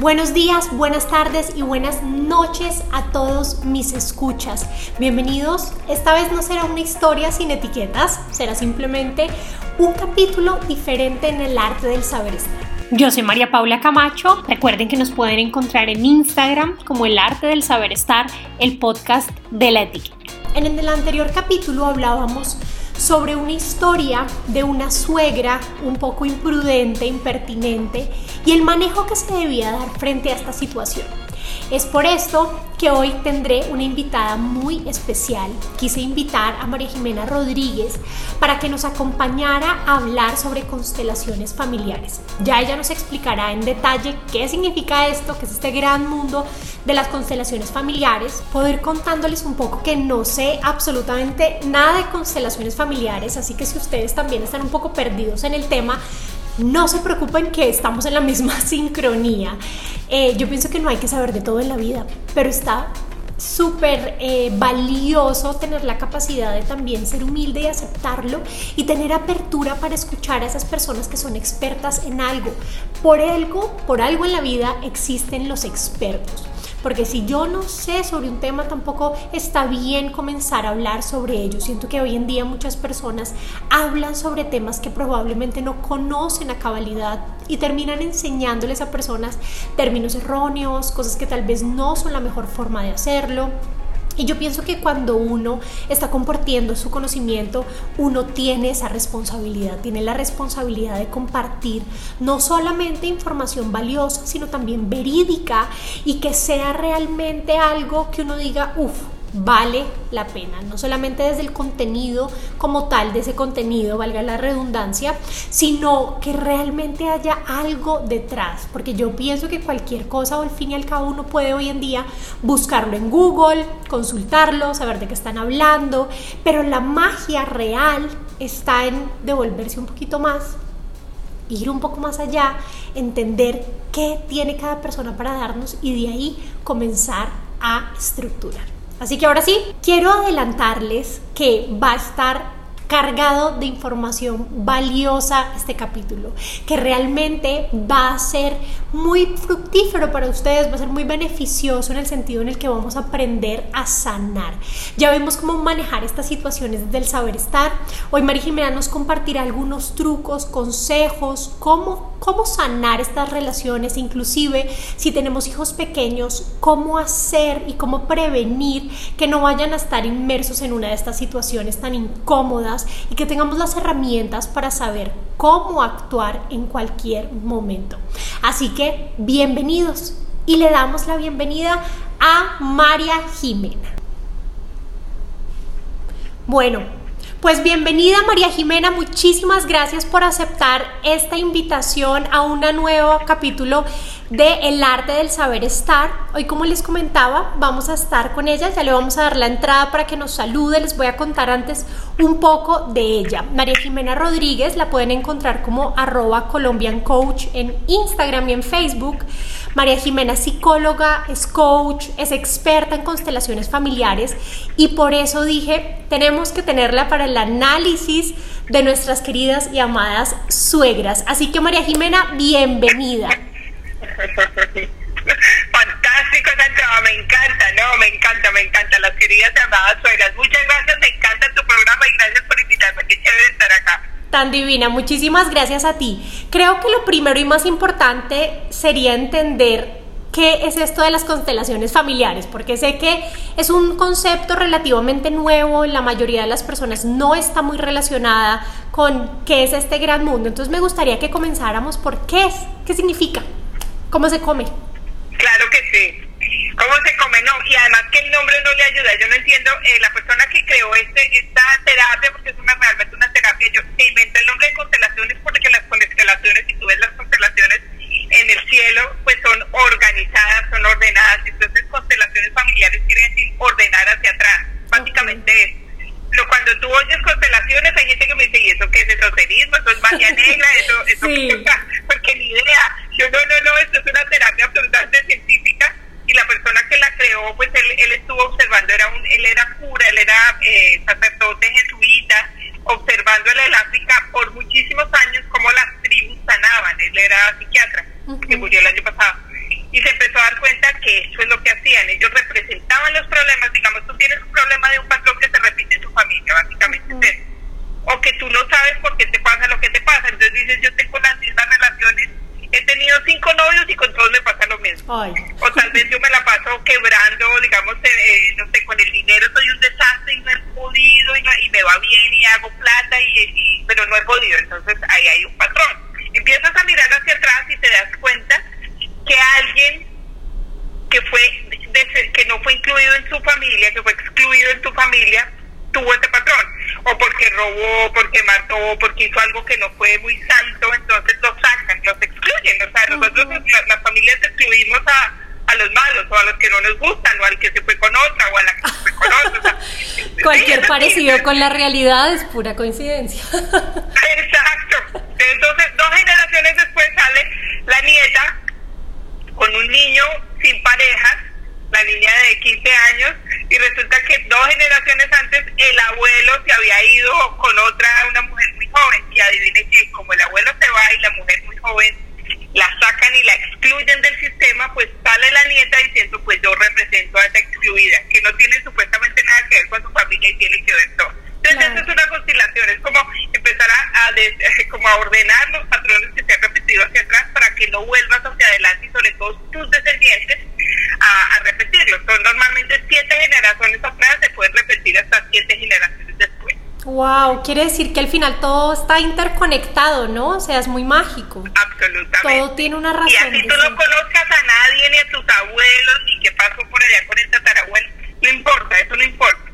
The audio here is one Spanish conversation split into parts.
Buenos días, buenas tardes y buenas noches a todos mis escuchas. Bienvenidos. Esta vez no será una historia sin etiquetas, será simplemente un capítulo diferente en el arte del saber estar. Yo soy María Paula Camacho. Recuerden que nos pueden encontrar en Instagram como el arte del saber estar, el podcast de la etiqueta. En el anterior capítulo hablábamos sobre una historia de una suegra un poco imprudente, impertinente y el manejo que se debía dar frente a esta situación. Es por esto que hoy tendré una invitada muy especial. Quise invitar a María Jimena Rodríguez para que nos acompañara a hablar sobre constelaciones familiares. Ya ella nos explicará en detalle qué significa esto, qué es este gran mundo de las constelaciones familiares. Ir contándoles un poco que no sé absolutamente nada de constelaciones familiares, así que si ustedes también están un poco perdidos en el tema, no se preocupen que estamos en la misma sincronía. Eh, yo pienso que no hay que saber de todo en la vida, pero está súper eh, valioso tener la capacidad de también ser humilde y aceptarlo y tener apertura para escuchar a esas personas que son expertas en algo. Por algo, por algo en la vida existen los expertos. Porque si yo no sé sobre un tema, tampoco está bien comenzar a hablar sobre ello. Siento que hoy en día muchas personas hablan sobre temas que probablemente no conocen a cabalidad y terminan enseñándoles a personas términos erróneos, cosas que tal vez no son la mejor forma de hacerlo. Y yo pienso que cuando uno está compartiendo su conocimiento, uno tiene esa responsabilidad, tiene la responsabilidad de compartir no solamente información valiosa, sino también verídica y que sea realmente algo que uno diga, uff, vale la pena, no solamente desde el contenido como tal de ese contenido, valga la redundancia, sino que realmente haya algo detrás, porque yo pienso que cualquier cosa al fin y al cabo uno puede hoy en día buscarlo en Google, consultarlo, saber de qué están hablando, pero la magia real está en devolverse un poquito más, ir un poco más allá, entender qué tiene cada persona para darnos y de ahí comenzar a estructurar. Así que ahora sí, quiero adelantarles que va a estar cargado de información valiosa este capítulo, que realmente va a ser muy fructífero para ustedes, va a ser muy beneficioso en el sentido en el que vamos a aprender a sanar. Ya vemos cómo manejar estas situaciones desde el saber estar. Hoy María Jimena nos compartirá algunos trucos, consejos, cómo, cómo sanar estas relaciones, inclusive si tenemos hijos pequeños, cómo hacer y cómo prevenir que no vayan a estar inmersos en una de estas situaciones tan incómodas y que tengamos las herramientas para saber cómo actuar en cualquier momento. Así que bienvenidos y le damos la bienvenida a María Jimena. Bueno, pues bienvenida María Jimena, muchísimas gracias por aceptar esta invitación a un nuevo capítulo de El arte del saber estar. Hoy como les comentaba, vamos a estar con ella, ya le vamos a dar la entrada para que nos salude, les voy a contar antes un poco de ella. María Jimena Rodríguez la pueden encontrar como arroba Colombian Coach en Instagram y en Facebook. María Jimena es psicóloga, es coach, es experta en constelaciones familiares y por eso dije, tenemos que tenerla para el análisis de nuestras queridas y amadas suegras. Así que María Jimena, bienvenida. Fantástico, Santiago, me encanta, no, me encanta, me encanta, las queridas amadas suegras. Muchas gracias, me encanta tu programa y gracias por invitarme, qué chévere estar acá tan divina. Muchísimas gracias a ti. Creo que lo primero y más importante sería entender qué es esto de las constelaciones familiares, porque sé que es un concepto relativamente nuevo, la mayoría de las personas no está muy relacionada con qué es este gran mundo. Entonces me gustaría que comenzáramos por qué es, qué significa, cómo se come. Claro que sí. ¿Cómo se come? No, y además que el nombre no le ayuda. Yo no entiendo, eh, la persona que creó este, esta terapia, porque es una, realmente una terapia, yo se inventó el nombre de constelaciones porque las constelaciones, si tú ves las constelaciones en el cielo, pues son organizadas, son ordenadas. Entonces, constelaciones familiares quiere decir ordenar hacia atrás. Básicamente es. Pero cuando tú oyes constelaciones, hay gente que me dice, ¿y eso qué es esoterismo? ¿Eso es magia negra? ¿Eso, eso sí. Porque ni idea. Yo, no, no, no, esto es una terapia absolutamente científica y la persona que la creó, pues él, él estuvo observando, era un, él era cura, él era eh, sacerdote jesuita, observando en el África por muchísimos años cómo las tribus sanaban, él era psiquiatra, que murió el año pasado, y tú no sabes por qué te pasa lo que te pasa. Entonces dices, yo tengo las mismas relaciones, he tenido cinco novios y con todos me lo. O tal vez yo me la paso quebrando, digamos, eh, no sé, con el dinero soy un desastre y no he podido y, me va bien y hago plata, y, pero no he podido. Entonces ahí hay un patrón. Empiezas a mirar hacia atrás y te das cuenta que alguien que fue que no fue incluido en su familia, que fue excluido en tu familia, tuvo ese patrón, o porque robó, porque mató, porque hizo algo que no fue muy santo, entonces los sacan, los excluyen. O sea, nosotros familias excluimos a, a los malos, o a los que no nos gustan, o al que se fue con otra, o a la que se fue con otra. Cualquier parecido con la realidad es pura coincidencia. Exacto. Entonces, dos generaciones después sale la nieta con un niño sin parejas, la niña de 15 años, y resulta que dos generaciones antes el abuelo se había ido con otra, una mujer muy joven, y adivine que como el abuelo se va y la mujer muy joven la sacan y la excluyen del sistema, pues sale la nieta diciendo, pues yo represento a esa excluida, que no tiene supuestamente nada que ver con su familia y tiene que ver todo. Entonces, es una constelación, es como empezar a, como a ordenar los patrones que se han repetido hacia atrás para que no vuelvas hacia adelante y sobre todo tus descendientes a, repetirlo. Son normalmente siete generaciones atrás, se pueden repetir hasta siete generaciones después. Wow, quiere decir que al final todo está interconectado, ¿no? O sea, es muy mágico. Absolutamente. Todo tiene una razón. Y así tú no conozcas a nadie, ni a tus abuelos, ni qué pasó por allá con el tatarabuelo, no importa, eso no importa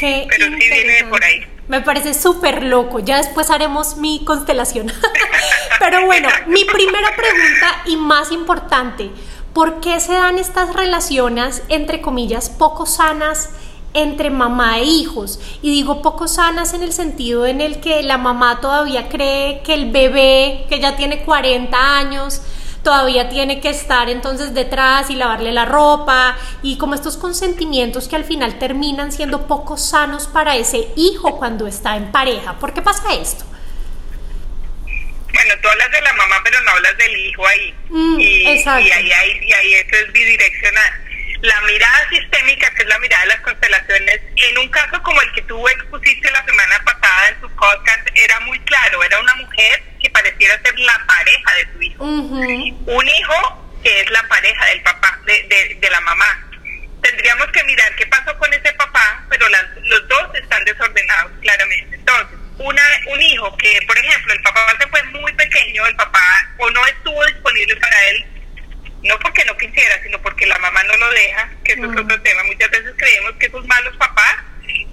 pero sí viene por ahí. Me parece súper loco. Ya después haremos mi constelación. Pero bueno, mi primera pregunta y más importante, ¿por qué se dan estas relaciones, entre comillas, poco sanas? Entre mamá e hijos. Y digo poco sanas en el sentido en el que la mamá todavía cree que el bebé, que ya tiene 40 años, todavía tiene que estar entonces detrás y lavarle la ropa y como estos consentimientos que al final terminan siendo poco sanos para ese hijo cuando está en pareja. ¿Por qué pasa esto? Bueno, tú hablas de la mamá, pero no hablas del hijo ahí. Mm, y, exacto. y, ahí, ahí, y ahí eso es bidireccional. La mirada sistémica, que es la mirada de las constelaciones, en un caso como el que tú expusiste la semana pasada en tu podcast, era muy claro, era una mujer que pareciera ser la pareja de tu hijo. Un hijo que es la pareja del papá, de, de, la mamá. Tendríamos que mirar qué pasó con ese papá, pero los dos están desordenados, claramente. Entonces, una, un hijo que, por ejemplo, el papá se fue muy pequeño, el papá o no estuvo disponible para él no porque no quisiera, sino porque la mamá no lo deja, que eso es otro tema. Muchas veces creemos que esos malos papás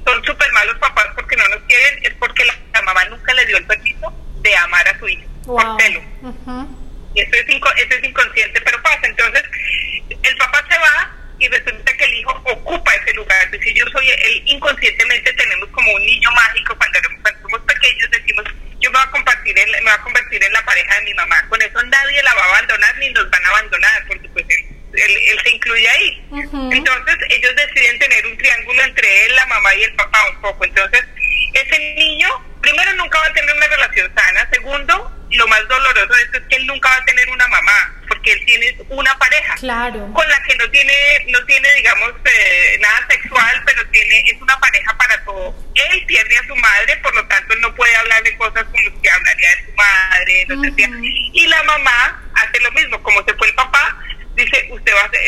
son súper malos papás porque no nos quieren, es porque la, mamá nunca le dio el permiso de amar a su hijo por celo. Y eso es, eso es inconsciente, pero pasa. Entonces, el papá se va y resulta que el hijo ocupa ese lugar. Es decir, yo soy, él inconscientemente tenemos como un niño mágico cuando somos pequeños, voy a compartir en, me voy a convertir en la pareja de mi mamá. Con eso nadie la va a abandonar ni nos van a abandonar, porque pues él, se incluye ahí. Entonces ellos deciden tener un triángulo entre él, la mamá y el papá un poco. Entonces ese niño, primero nunca va a tener una relación sana. Segundo, lo más doloroso de esto es que él nunca va a tener una mamá, porque él tiene una pareja claro. con la que no tiene, no tiene digamos, eh, nada sexual, pero tiene es una pareja para todo. Él pierde a su madre, por lo tanto él no puede hablar de cosas como las que hablaría de su madre, no sé y la mamá hace lo mismo, como se fue el papá, dice, usted va a ser,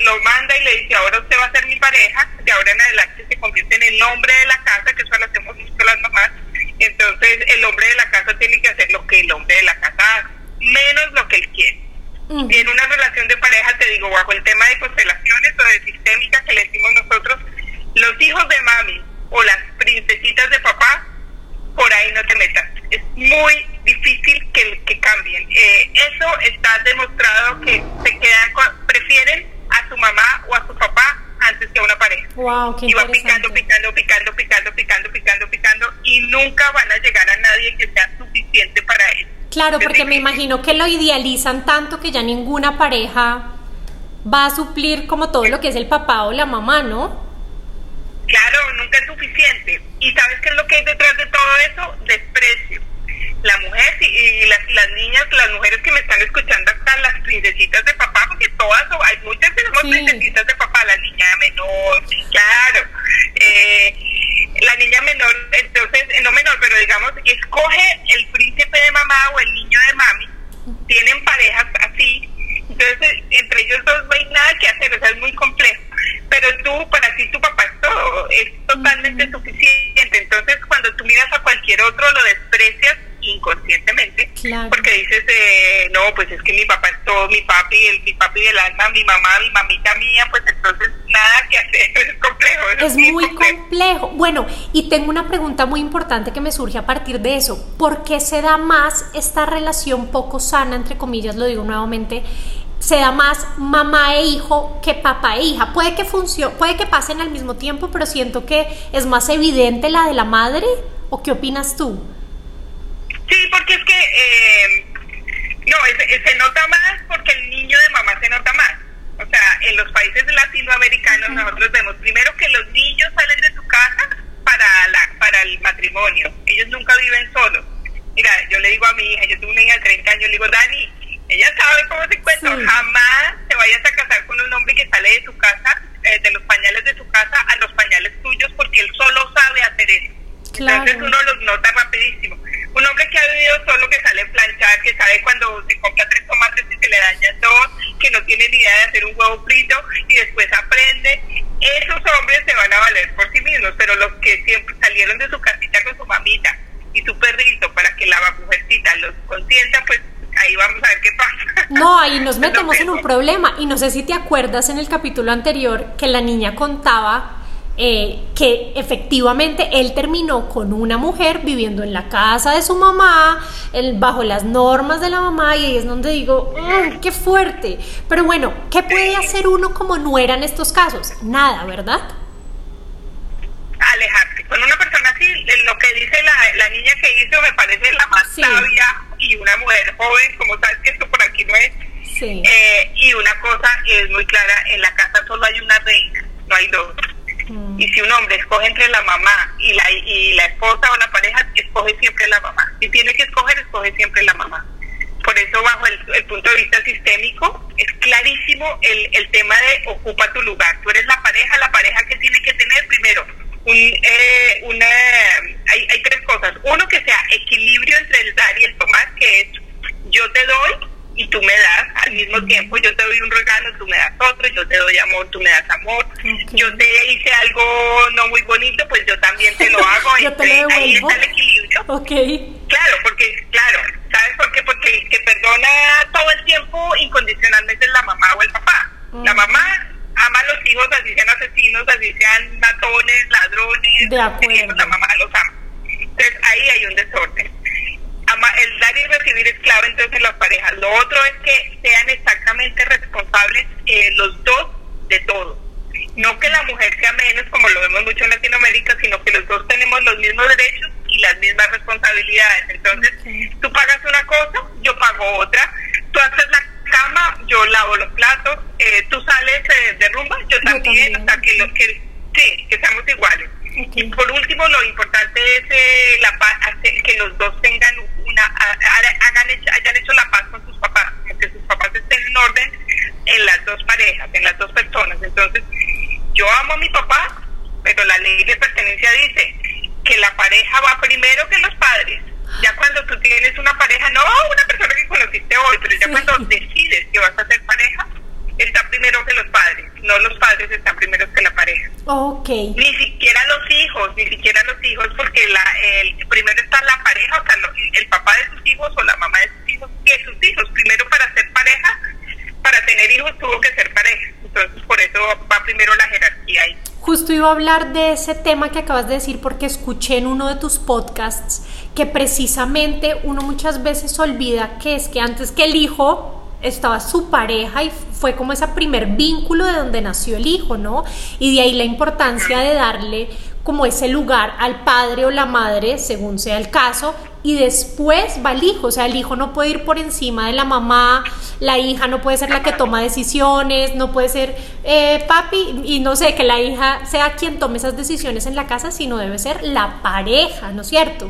lo manda y le dice, ahora usted va a ser mi pareja, de ahora en adelante se convierte en el nombre de la casa, que eso lo hacemos mucho las mamás, entonces el hombre de la casa tiene que hacer lo que el hombre de la casa hace, menos lo que él quiere. Y en una relación de pareja, te digo, bajo el tema de constelaciones o de sistémica que le decimos nosotros, los hijos de mami o las princesitas de papá, por ahí no te metas. Es muy difícil que, que cambien. Eh, eso está demostrado que se quedan prefieren a su mamá o a su papá antes que a una pareja. Wow, y va picando, picando, picando, picando, picando, y nunca van a llegar a nadie que sea suficiente para él. Claro, porque me imagino que lo idealizan tanto que ya ninguna pareja va a suplir como todo lo que es el papá o la mamá, ¿no? Claro, nunca es suficiente. ¿Y sabes qué es lo que hay detrás de todo eso? Desprecio la mujer y, las, las, niñas, las mujeres que me están escuchando acá, las princesitas de papá, porque todas, hay muchas que somos princesitas de papá, la niña menor, claro. Eh, la niña menor, entonces, no menor, pero digamos, escoge el príncipe de mamá o el niño de mami, tienen parejas así, entonces entre ellos dos no hay nada que hacer, o sea, es muy complejo, pero tú, para ti tu papá es todo, es totalmente suficiente, entonces cuando tú miras a cualquier otro lo desprecias inconscientemente, porque dices, eh, no, pues es que mi papá es todo, mi papi, el, mi papi del alma, mi mamá, mi mamita mía, pues entonces nada que hacer, es complejo. Es, muy complejo. Bueno, y tengo una pregunta muy importante que me surge a partir de eso. ¿Por qué se da más esta relación poco sana, entre comillas, lo digo nuevamente, se da más mamá e hijo que papá e hija. Puede que funcione, puede que pasen al mismo tiempo, pero siento que es más evidente la de la madre. ¿O qué opinas tú? Sí, porque es que eh, no, se nota más porque el niño de mamá se nota más. O sea, en los países latinoamericanos nosotros vemos primero que los niños salen de su casa para la, para el matrimonio. Ellos nunca viven solos. Mira, yo le digo a mi hija, yo tengo una hija de 30 años, le digo, Dani, ella sabe cómo se cuenta, jamás te vayas a casar con un hombre que sale de su casa, eh, de los pañales de su casa a los pañales tuyos, porque él solo sabe hacer eso. Entonces uno los nota rapidísimo. Un hombre que ha vivido solo, que sale a planchar, que sabe cuando se compra tres tomates y se le dañan dos, que no tiene ni idea de hacer un huevo frito y después aprende, esos hombres se van a valer por sí mismos, pero los que siempre salieron de su casita con su mamita y su perrito para que la mujercita los consienta, pues ahí vamos a ver qué pasa. No, ahí nos metemos en un problema. Y no sé si te acuerdas en el capítulo anterior que la niña contaba eh, que efectivamente él terminó con una mujer viviendo en la casa de su mamá, bajo las normas de la mamá, y ahí es donde digo, qué fuerte. Pero bueno, ¿qué puede hacer uno como nuera en estos casos? Nada, ¿verdad? Alejarse. Con una persona así, lo que dice la, niña que hizo me parece la más sabia y una mujer joven, como sabes que esto por aquí no es. Eh, y una cosa es muy clara, en la casa solo hay una reina, no hay dos. Mm. Y si un hombre escoge entre la mamá y la, y la esposa o la pareja, escoge siempre la mamá. Si tiene que escoger, escoge siempre la mamá. Por eso, bajo el, punto de vista sistémico, es clarísimo el, el tema de ocupa tu lugar. Tú eres la pareja, la pareja que tiene que tener primero un, eh, una, hay, hay tres cosas. Uno, que sea equilibrio entre el dar y el tomar, que es yo te doy y tú me das al mismo tiempo. Yo te doy un regalo, tú me das otro, yo te doy amor, tú me das amor. Yo te hice algo no muy bonito, pues yo también te lo hago. yo te lo ahí está el equilibrio. Okay. Claro, porque, claro, ¿sabes por qué? Porque el que perdona todo el tiempo incondicionalmente es la mamá o el papá. La mm. mamá ama a los hijos, así sean asesinos, así sean matones, ladrones. De acuerdo. La mamá los ama. Entonces ahí hay un desorden el dar y recibir es clave entonces en las parejas. Lo otro es que sean exactamente responsables eh, los dos de todo. No que la mujer sea menos, como lo vemos mucho en Latinoamérica, sino que los dos tenemos los mismos derechos y las mismas responsabilidades. Entonces, tú pagas una cosa, yo pago otra. Tú haces la cama, yo lavo los platos. Eh, tú sales eh, de rumba, yo también. O sea, que, lo, que, sí, que seamos iguales. Y por último, lo importante es la, que los dos tengan hagan hayan hecho la paz con sus papás, que sus papás estén en orden en las dos parejas, en las dos personas. Entonces, yo amo a mi papá, pero la ley de pertenencia dice que la pareja va primero que los padres. Ya cuando tú tienes una pareja, no una persona que conociste hoy, pero ya cuando decides que vas a ser pareja, está primero que los padres, están primero que la pareja. Ok. Ni siquiera los hijos, ni siquiera los hijos, porque la, el, primero está la pareja, o sea, el papá de sus hijos o la mamá de sus hijos, que sus hijos. Primero para ser pareja, para tener hijos tuvo que ser pareja. Entonces, por eso va primero la jerarquía ahí. Justo iba a hablar de ese tema que acabas de decir porque escuché en uno de tus podcasts que precisamente uno muchas veces olvida que es que antes que el hijo estaba su pareja y fue como ese primer vínculo de donde nació el hijo, ¿no? Y de ahí la importancia de darle como ese lugar al padre o la madre, según sea el caso, y después va el hijo, o sea, el hijo no puede ir por encima de la mamá, la hija no puede ser la que toma decisiones, no puede ser eh, papi, y no sé, que la hija sea quien tome esas decisiones en la casa, sino debe ser la pareja, ¿no es cierto?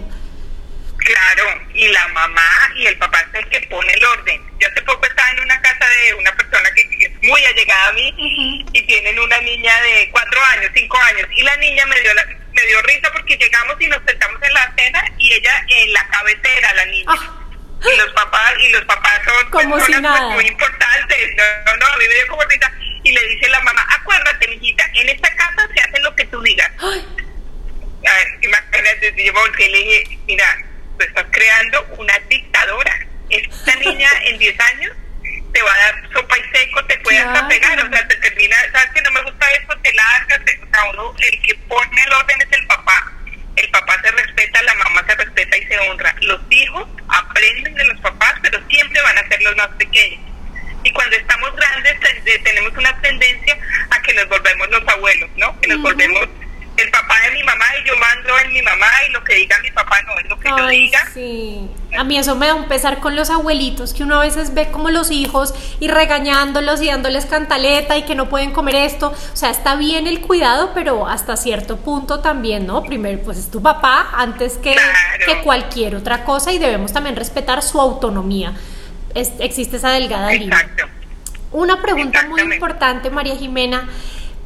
Claro, y la mamá y el papá es el que pone el orden. Yo hace poco estaba en una casa de una persona que, es muy allegada a mí y tienen una niña de cuatro años, cinco años, y la niña me dio la, me dio risa porque llegamos y nos sentamos en la cena y ella en la cabecera, la niña. Ah. Y los papás, y los papás son como si pues, nada. muy importantes. No, no, a mí me dio como risa. Y le dice la mamá, acuérdate, mijita, en esta casa se hace lo que tú digas. Ay. A ver, imagínate, si yo me le dije, mira, tú estás creando una dictadora. Esta niña en 10 años te va a dar sopa y seco, te puede hasta pegar, o sea, te termina, sabes que no me gusta eso, te largas, o sea, uno, el que pone el orden es el papá. El papá se respeta, la mamá se respeta y se honra. Los hijos aprenden de los papás, pero siempre van a ser los más pequeños. Y cuando estamos grandes tenemos una tendencia a que nos volvemos los abuelos, ¿no? Que nos volvemos el papá de mi mamá y yo mando en mi mamá y lo que diga mi papá no es lo que yo diga. Sí. A mí eso me da un pesar con los abuelitos, que uno a veces ve como los hijos y regañándolos y dándoles cantaleta y que no pueden comer esto. O sea, está bien el cuidado, pero hasta cierto punto también, ¿no? Primero, pues es tu papá antes que, que cualquier otra cosa y debemos también respetar su autonomía. Es, existe esa delgada línea. Una pregunta muy importante, María Jimena.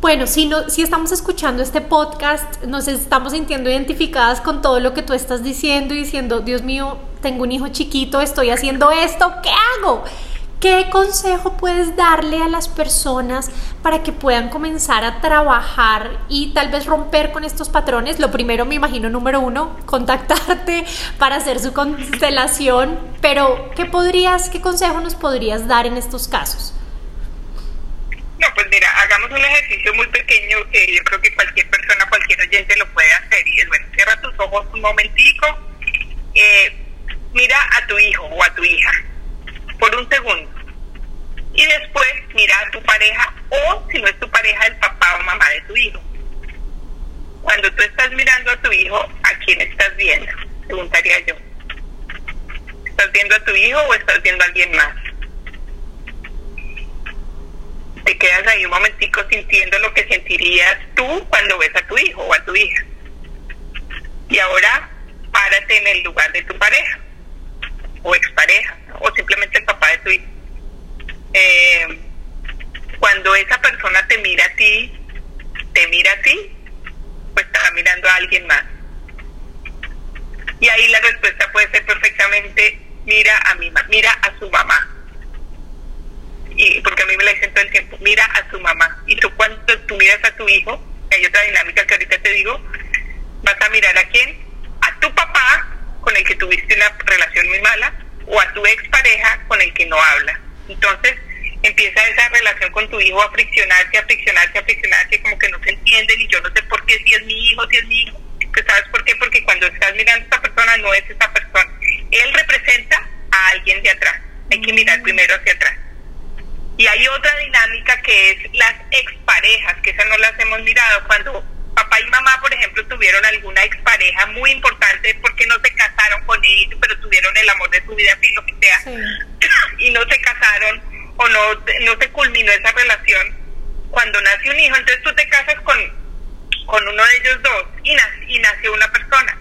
Bueno, si, no, si estamos escuchando este podcast, nos estamos sintiendo identificadas con todo lo que tú estás diciendo y diciendo, Dios mío, tengo un hijo chiquito, estoy haciendo esto, ¿qué hago? ¿Qué consejo puedes darle a las personas para que puedan comenzar a trabajar y tal vez romper con estos patrones? Lo primero, me imagino, número uno, contactarte para hacer su constelación, pero ¿qué podrías, qué consejo nos podrías dar en estos casos? Hagamos un ejercicio muy pequeño que yo creo que cualquier persona, cualquier oyente lo puede hacer y es bueno, cierra tus ojos un momentico, eh, mira a tu hijo o a tu hija por un segundo y después mira a tu pareja o si no es tu pareja, el papá o mamá de tu hijo. Cuando tú estás mirando a tu hijo, ¿a quién estás viendo? Preguntaría yo. ¿Estás viendo a tu hijo o estás viendo a alguien más? Te quedas ahí un momentico sintiendo lo que sentirías tú cuando ves a tu hijo o a tu hija. Y ahora párate en el lugar de tu pareja o expareja o simplemente el papá de tu hijo. Eh, cuando esa persona te mira a ti, te mira a ti, pues está mirando a alguien más. Y ahí la respuesta puede ser perfectamente, mira a mi mira a su mamá y porque a mí me la dicen todo el tiempo, mira a su mamá. Y tú cuando tú miras a tu hijo, hay otra dinámica que ahorita te digo, vas a mirar a quién, a tu papá con el que tuviste una relación muy mala o a tu expareja con el que no habla. Entonces empieza esa relación con tu hijo a friccionarse, a friccionarse, a friccionarse, como que no se entienden y yo no sé por qué si es mi hijo, si es mi hijo. Pues, ¿Sabes por qué? Porque cuando estás mirando a esta persona no es esa persona. Él representa a alguien de atrás. Hay que mirar primero hacia hay otra dinámica que es las exparejas, que esas no las hemos mirado. Cuando papá y mamá, por ejemplo, tuvieron alguna expareja muy importante porque no se casaron con ellos, pero tuvieron el amor de su vida, así lo que sea, y no se casaron o no, no se culminó esa relación. Cuando nace un hijo, entonces tú te casas con, con uno de ellos dos y, nace, y nació una persona.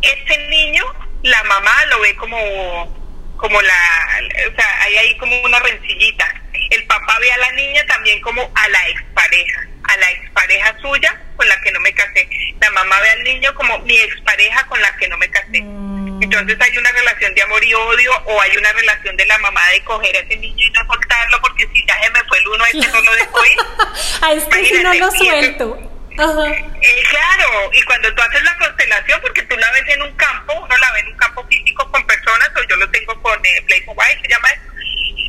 Ese niño, la mamá lo ve como, como la, o sea, hay ahí como una rencillita el papá ve a la niña también como a la expareja, a la expareja suya con la que no me casé. La mamá ve al niño como mi expareja con la que no me casé. Mm. Entonces hay una relación de amor y odio o hay una relación de la mamá de coger a ese niño y no soltarlo porque si ya se me fue el uno, este no lo dejo ir. a este si no lo suelto. Eh, claro, y cuando tú haces la constelación, porque tú la ves en un campo, uno la ve en un campo físico con personas, o yo lo tengo con eh, Play Mobile, se llama eso,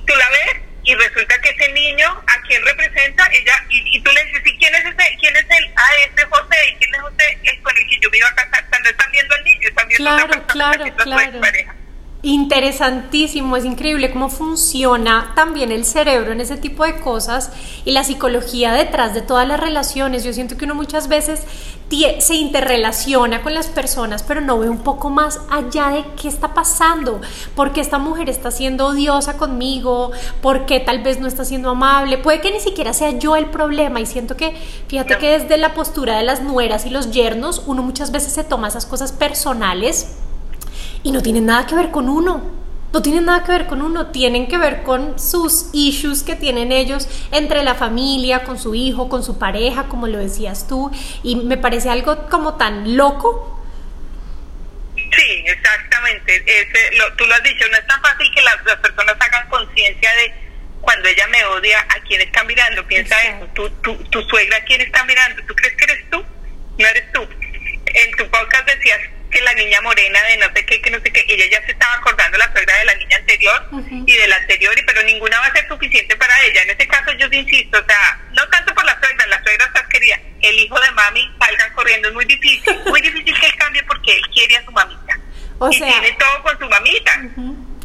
tú la ves y resulta que ese niño, ¿a quién representa? Ella, y, tú le dices, ¿y quién es ese? ¿Quién es él? Ah, este José, ¿y quién es José? Es con el que yo me iba a casar. Cuando están viendo al niño, están viendo claro, a claro, claro. Interesantísimo, es increíble cómo funciona también el cerebro en ese tipo de cosas y la psicología detrás de todas las relaciones. Yo siento que uno muchas veces se interrelaciona con las personas, pero no ve un poco más allá de qué está pasando, por qué esta mujer está siendo odiosa conmigo, por qué tal vez no está siendo amable, puede que ni siquiera sea yo el problema y siento que, fíjate que desde la postura de las nueras y los yernos, uno muchas veces se toma esas cosas personales y no tienen nada que ver con uno. no tienen nada que ver con uno, tienen que ver con sus issues que tienen ellos entre la familia, con su hijo, con su pareja, como lo decías tú, y me parece algo como tan loco. Sí, exactamente, tú lo has dicho, no es tan fácil que las, personas hagan conciencia de cuando ella me odia, a quién está mirando, piensa eso, tu, tu, tu suegra, ¿a quién está mirando? ¿Tú crees que eres tú? No eres tú. En tu podcast decías que la niña morena de no sé qué, que no sé qué, ella ya se estaba acordando la suegra de la niña anterior y de la anterior, y pero ninguna va a ser suficiente para ella. En ese caso yo insisto, o sea, no tanto por la suegra, la suegra está quería, el hijo de mami salga corriendo, es muy difícil, muy difícil que él cambie porque él quiere a su mamita. O y tiene todo con su mamita.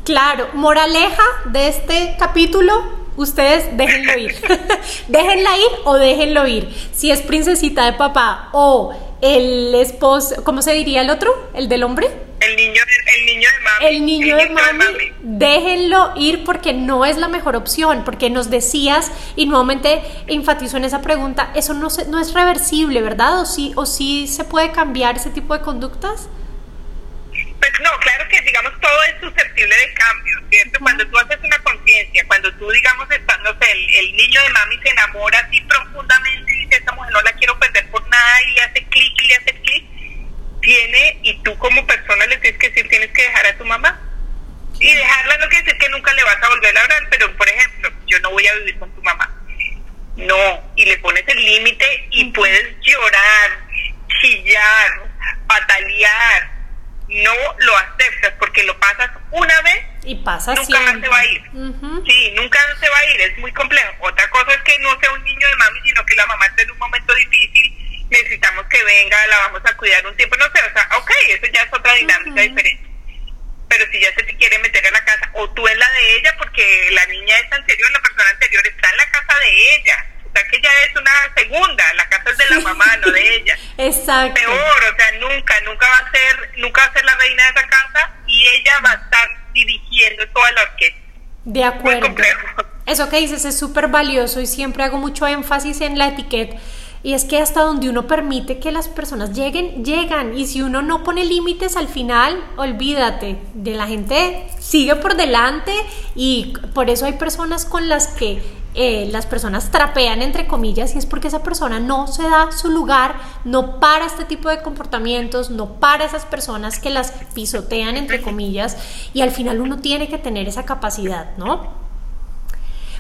Claro, moraleja de este capítulo, ustedes déjenlo ir. déjenla ir o déjenlo ir. Si es princesita de papá o el esposo, ¿cómo se diría el otro? ¿El del hombre? El niño, el niño de mami. El niño, de, mami, déjenlo ir porque no es la mejor opción, porque nos decías y nuevamente enfatizó en esa pregunta, eso no, se, no es reversible, ¿verdad? ¿O sí, ¿O sí se puede cambiar ese tipo de conductas? No, claro que digamos todo es susceptible de cambio, ¿cierto? Cuando tú haces una conciencia, cuando tú digamos estás, no sé, el, el, niño de mami se enamora así profundamente y dice, esta mujer no la quiero perder por nada y le hace clic y le hace clic, tiene, y tú como persona le tienes que decir, tienes que dejar a tu mamá. Y dejarla no quiere decir que nunca le vas a volver a hablar, pero por ejemplo, yo no voy a vivir con tu mamá. No, y le pones el límite y puedes llorar, chillar, patalear, no lo aceptas porque lo pasas una vez y pasa nunca más se va a ir. Sí, nunca se va a ir, es muy complejo. Otra cosa es que no sea un niño de mami, sino que la mamá esté en un momento difícil, necesitamos que venga, la vamos a cuidar un tiempo, no sé, o sea, ok, eso ya es otra dinámica diferente. Pero si ya se te quiere meter a la casa, o tú en la de ella, porque la niña es anterior, la persona anterior está en la casa de ella sea que ella es una segunda, la casa es de la mamá, no de ella. Exacto. Peor, o sea, nunca, nunca va a ser, nunca va a ser la reina de esa casa y ella va a estar dirigiendo toda la orquesta. De acuerdo. Eso que dices es súper valioso y siempre hago mucho énfasis en la etiqueta. Y es que hasta donde uno permite que las personas lleguen, llegan. Y si uno no pone límites al final, olvídate, de la gente sigue por delante y por eso hay personas con las que eh, las personas trapean entre comillas y es porque esa persona no se da su lugar, no para este tipo de comportamientos, no para esas personas que las pisotean entre comillas y al final uno tiene que tener esa capacidad, ¿no?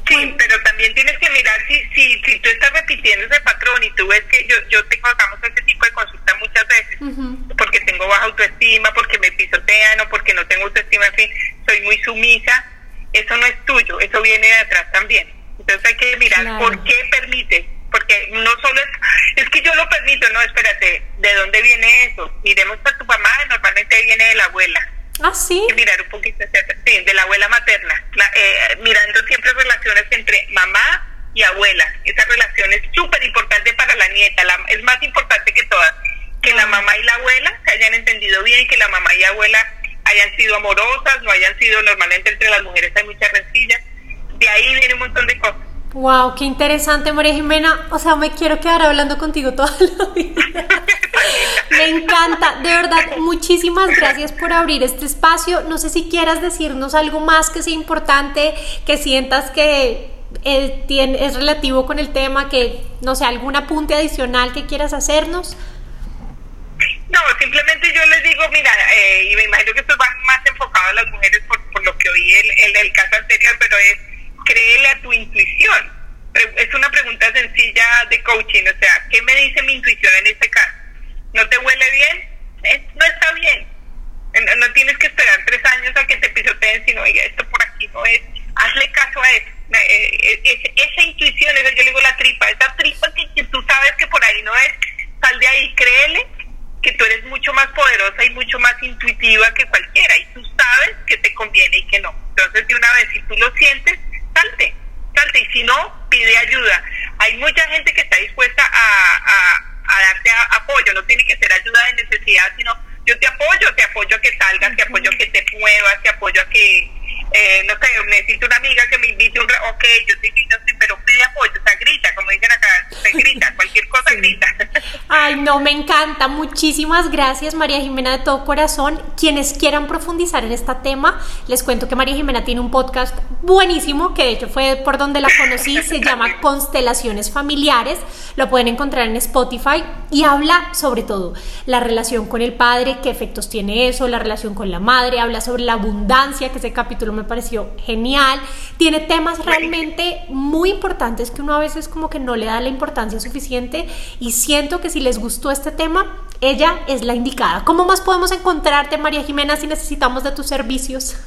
Sí, pero también tienes que mirar si, si, si tú estás repitiendo ese patrón y tú ves que yo, yo tengo, hagamos ese tipo de consulta muchas veces, porque tengo baja autoestima, porque me pisotean o porque no tengo autoestima, en fin, soy muy sumisa, eso no es tuyo, eso viene de atrás también. Entonces hay que mirar por qué permite, porque no solo es, es que yo lo permito, no, espérate, ¿de dónde viene eso? Miremos a tu mamá, normalmente viene de la abuela. Ah, sí. Hay que mirar un poquito hacia atrás, sí, de la abuela materna, eh, mirando siempre relaciones entre mamá y abuela. Esa relación es súper importante para la nieta, es más importante que todas. Que la mamá y la abuela se hayan entendido bien, que la mamá y abuela hayan sido amorosas, no hayan sido normalmente entre las mujeres hay muchas rencillas de ahí viene un montón de cosas. Wow, qué interesante, María Jimena. O sea, me quiero quedar hablando contigo toda la vida. me encanta, de verdad, muchísimas gracias por abrir este espacio. No sé si quieras decirnos algo más que sea importante, que sientas que eh, es relativo con el tema, que no sé, algún apunte adicional que quieras hacernos. No, simplemente yo les digo, mira, eh, y me imagino que esto va más enfocado a las mujeres por, por lo que oí el, el caso anterior, pero es créele a tu intuición. Es una pregunta sencilla de coaching, o sea, ¿qué me dice mi intuición en este caso? ¿No te huele bien? no está bien. No, tienes que esperar tres años a que te pisoteen, sino, oiga, esto por aquí no es. Hazle caso a eso. Eh, eh, esa intuición, esa yo le digo la tripa, esa tripa que, que tú sabes que por ahí no es, sal de ahí, créele que tú eres mucho más poderosa y mucho más intuitiva que cualquiera y tú sabes que te conviene y que no. Entonces, de una vez, si tú lo sientes, salte, salte, y si no, pide ayuda. Hay mucha gente que está dispuesta a, a, darte apoyo, no tiene que ser ayuda de necesidad, sino yo te apoyo, te apoyo a que salgas, te apoyo a que te muevas, te apoyo a que, eh, no sé, necesito una amiga que me invite un... Ok, yo sí, yo sí, pero pide apoyo, o sea, grita, como dicen acá, se grita, cualquier cosa grita. Ay, no, me encanta. Muchísimas gracias, María Jimena, de todo corazón. Quienes quieran profundizar en este tema, les cuento que María Jimena tiene un podcast buenísimo, que de hecho fue por donde la conocí, se llama Constelaciones Familiares. Lo pueden encontrar en Spotify y habla sobre todo la relación con el padre, qué efectos tiene eso, la relación con la madre, habla sobre la abundancia, que ese capítulo me pareció genial. Tiene temas realmente muy importantes que uno a veces como que no le da la importancia suficiente y siento que si les gustó este tema, ella es la indicada. ¿Cómo más podemos encontrarte, María Jimena, si necesitamos de tus servicios?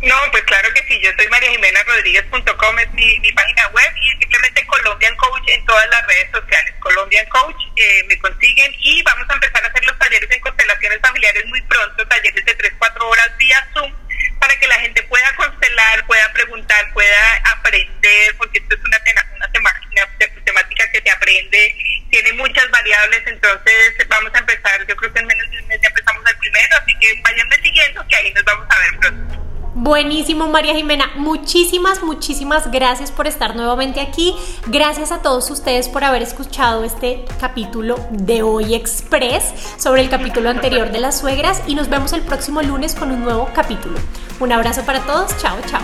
No, pues claro que sí, yo soy mariajimenarodríguez.com, es mi, mi, página web y simplemente Colombian Coach en todas las redes sociales. Colombian Coach eh, me consiguen y vamos a empezar a hacer los talleres en constelaciones familiares muy pronto, talleres de 3-4 horas vía Zoom, para que la gente pueda constelar, pueda preguntar, pueda aprender, porque esto es una, una temática que se aprende, tiene muchas variables, entonces vamos a empezar, yo creo que en menos de un mes ya empezamos el primero, así que vayan siguiendo, que ahí nos vamos a ver pronto. Buenísimo, María Jimena. Muchísimas, muchísimas gracias por estar nuevamente aquí. Gracias a todos ustedes por haber escuchado este capítulo de hoy Express sobre el capítulo anterior de las suegras y nos vemos el próximo lunes con un nuevo capítulo. Un abrazo para todos. Chao, chao.